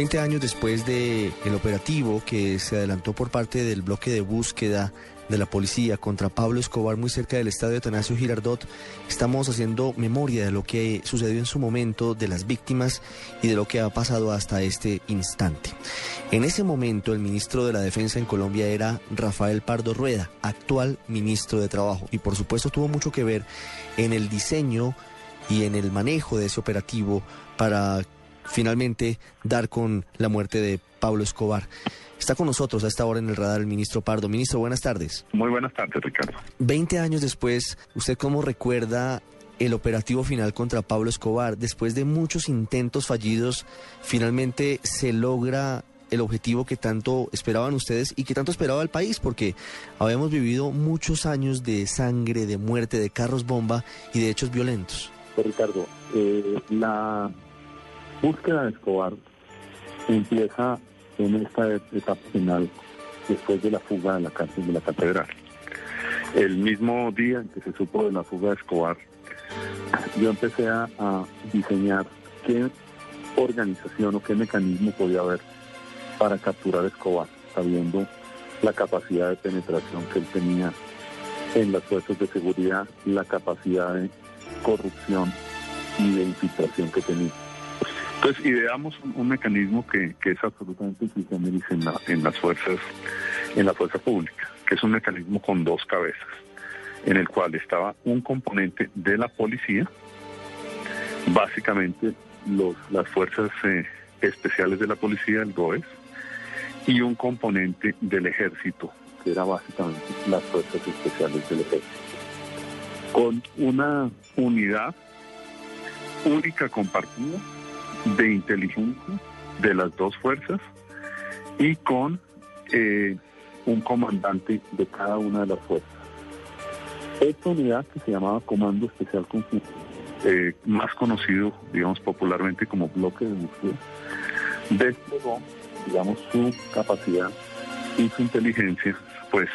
20 años después del el operativo que se adelantó por parte del bloque de búsqueda de la policía contra Pablo Escobar muy cerca del estadio de Atanasio Girardot, estamos haciendo memoria de lo que sucedió en su momento, de las víctimas y de lo que ha pasado hasta este instante. En ese momento el ministro de la Defensa en Colombia era Rafael Pardo Rueda, actual ministro de Trabajo, y por supuesto tuvo mucho que ver en el diseño y en el manejo de ese operativo para finalmente dar con la muerte de Pablo Escobar. Está con nosotros a esta hora en el radar el ministro Pardo. Ministro, buenas tardes. Muy buenas tardes, Ricardo. Veinte años después, ¿usted cómo recuerda el operativo final contra Pablo Escobar? Después de muchos intentos fallidos, finalmente se logra el objetivo que tanto esperaban ustedes y que tanto esperaba el país, porque habíamos vivido muchos años de sangre, de muerte, de carros bomba y de hechos violentos. Pues, Ricardo, eh, la búsqueda de Escobar empieza en esta etapa final después de la fuga de la cárcel de la catedral. El mismo día en que se supo de la fuga de Escobar, yo empecé a, diseñar qué organización o qué mecanismo podía haber para capturar Escobar, sabiendo la capacidad de penetración que él tenía en las fuerzas de seguridad, la capacidad de corrupción y de infiltración que tenía. Entonces ideamos un, mecanismo que, es absolutamente en, en las fuerzas, en la fuerza pública, que es un mecanismo con dos cabezas, en el cual estaba un componente de la policía, básicamente las fuerzas eh, especiales de la policía, el GOES, y un componente del ejército, que era básicamente las fuerzas especiales del ejército. Con una unidad única compartida de inteligencia de las dos fuerzas y con eh, un comandante de cada una de las fuerzas. Esta unidad que se llamaba Comando Especial Conjunto, eh, más conocido, digamos, popularmente como bloque de búsqueda, desplegó, digamos, su capacidad y su inteligencia, pues,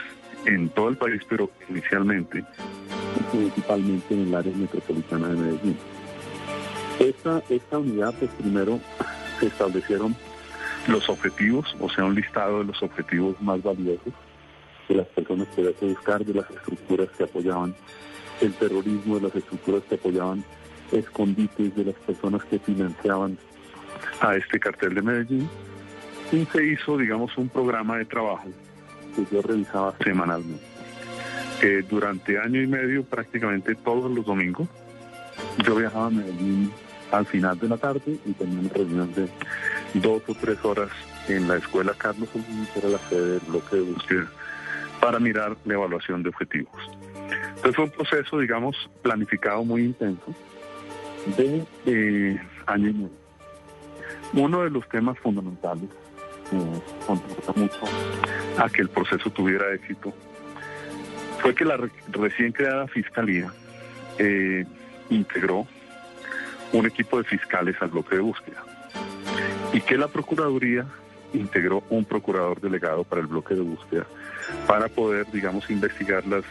en todo el país, pero inicialmente, principalmente en el área metropolitana de Medellín. Esta, esta unidad, pues primero se establecieron los objetivos, o sea, un listado de los objetivos más valiosos de las personas que había que buscar, de las estructuras que apoyaban el terrorismo, de las estructuras que apoyaban escondites, de las personas que financiaban a este cartel de Medellín. Y se hizo, digamos, un programa de trabajo que yo realizaba semanalmente. que durante año y medio, prácticamente todos los domingos, yo viajaba a Medellín al final de la tarde y tenía una reunión de dos o tres horas en la escuela Carlos Olmos, que era la sede del bloque de búsqueda, para mirar la evaluación de objetivos. Entonces fue un proceso, digamos, planificado muy intenso de eh, año y medio. Uno de los temas fundamentales que contribuyó mucho a que el proceso tuviera éxito fue que la recién creada fiscalía eh, integró un equipo de fiscales al bloque de búsqueda y que la Procuraduría integró un procurador delegado para el bloque de búsqueda para poder, digamos, investigar las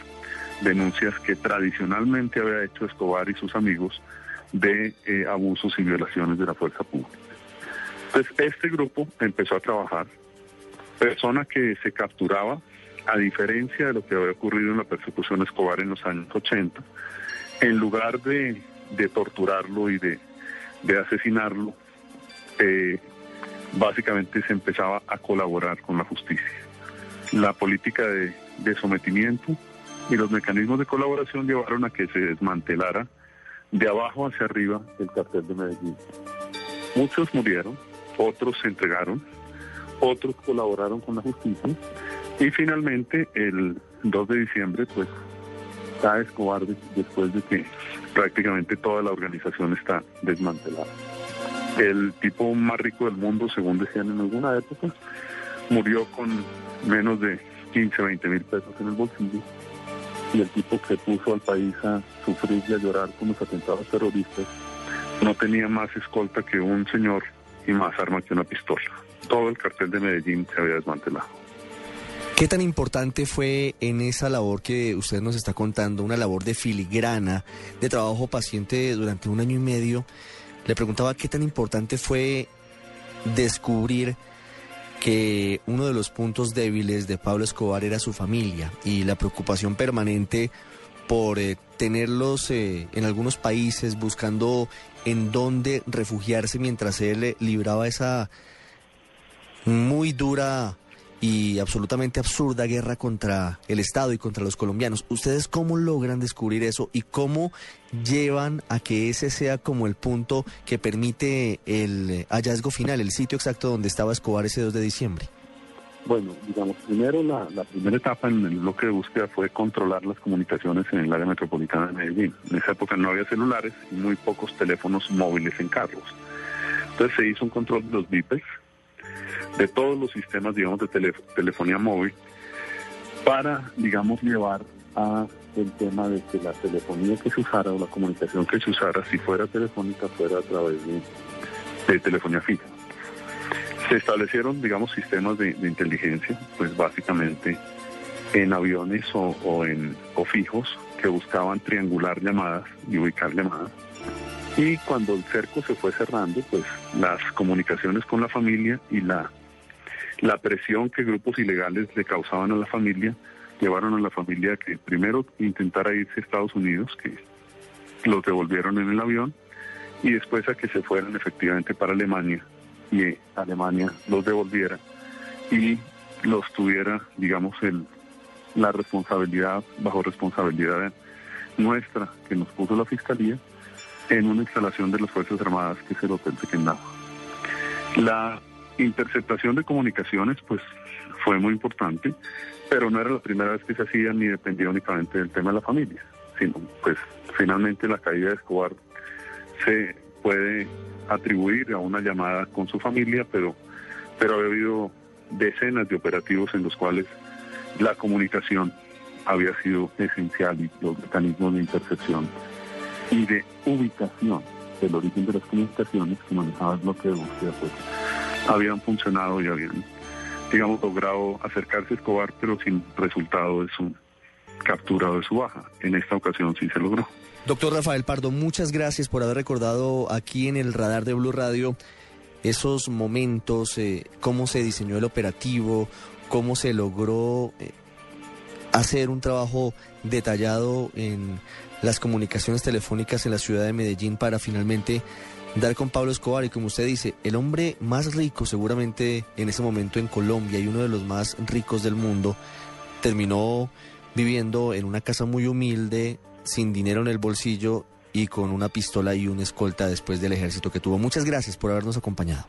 denuncias que tradicionalmente había hecho Escobar y sus amigos de eh, abusos y violaciones de la fuerza pública. Entonces, este grupo empezó a trabajar, persona que se capturaba, a diferencia de lo que había ocurrido en la persecución Escobar en los años 80, en lugar de de torturarlo y de, asesinarlo, eh, básicamente se empezaba a colaborar con la justicia. La política de, de sometimiento y los mecanismos de colaboración llevaron a que se desmantelara de abajo hacia arriba el cartel de Medellín. Muchos murieron, otros se entregaron, otros colaboraron con la justicia y finalmente el 2 de diciembre pues cae Escobar después de que prácticamente toda la organización está desmantelada. El tipo más rico del mundo, según decían en alguna época, murió con menos de 15, 20 mil pesos en el bolsillo. Y el tipo que puso al país a sufrir y a llorar con los atentados terroristas no tenía más escolta que un señor y más arma que una pistola. Todo el cartel de Medellín se había desmantelado. ¿Qué tan importante fue en esa labor que usted nos está contando, una labor de filigrana, de trabajo paciente durante un año y medio? Le preguntaba qué tan importante fue descubrir que uno de los puntos débiles de Pablo Escobar era su familia y la preocupación permanente por eh, tenerlos eh, en algunos países buscando en dónde refugiarse mientras él eh, libraba esa muy dura y absolutamente absurda guerra contra el Estado y contra los colombianos. ¿Ustedes cómo logran descubrir eso y cómo llevan a que ese sea como el punto que permite el hallazgo final, el sitio exacto donde estaba Escobar ese 2 de diciembre? Bueno, digamos, primero la, primera etapa en el bloque de búsqueda fue controlar las comunicaciones en el área metropolitana de Medellín. En esa época no había celulares y muy pocos teléfonos móviles en carros. Entonces se hizo un control de los BIPES, de todos los sistemas, digamos, de telefonía móvil, para, digamos, llevar a el tema de que la telefonía que se usara o la comunicación que se usara, si fuera telefónica, fuera a través de telefonía fija. Se establecieron, digamos, sistemas de, inteligencia, pues básicamente en aviones o, o fijos que buscaban triangular llamadas y ubicar llamadas. Y cuando el cerco se fue cerrando, pues las comunicaciones con la familia y la, la presión que grupos ilegales le causaban a la familia llevaron a la familia que primero intentara irse a Estados Unidos, que los devolvieron en el avión, y después a que se fueran efectivamente para Alemania y Alemania los devolviera y los tuviera, digamos, el, la responsabilidad, bajo responsabilidad nuestra que nos puso la Fiscalía, en una instalación de las Fuerzas Armadas que es el Hotel. La interceptación de comunicaciones, pues, fue muy importante, pero no era la primera vez que se hacía ni dependía únicamente del tema de la familia, sino, pues, finalmente la caída de Escobar se puede atribuir a una llamada con su familia, pero, pero ha habido decenas de operativos en los cuales la comunicación había sido esencial y los mecanismos de intercepción y de ubicación del origen de las comunicaciones que manejaba el bloque de búsqueda pues, habían funcionado y habían, digamos, logrado acercarse a Escobar, pero sin resultado de su captura o de su baja. En esta ocasión sí se logró. Doctor Rafael Pardo, muchas gracias por haber recordado aquí en el radar de Blue Radio esos momentos, eh, cómo se diseñó el operativo, cómo se logró eh, hacer un trabajo detallado en las comunicaciones telefónicas en la ciudad de Medellín para finalmente dar con Pablo Escobar y como usted dice, el hombre más rico seguramente en ese momento en Colombia y uno de los más ricos del mundo, terminó viviendo en una casa muy humilde sin dinero en el bolsillo y con una pistola y una escolta después del ejército que tuvo. Muchas gracias por habernos acompañado.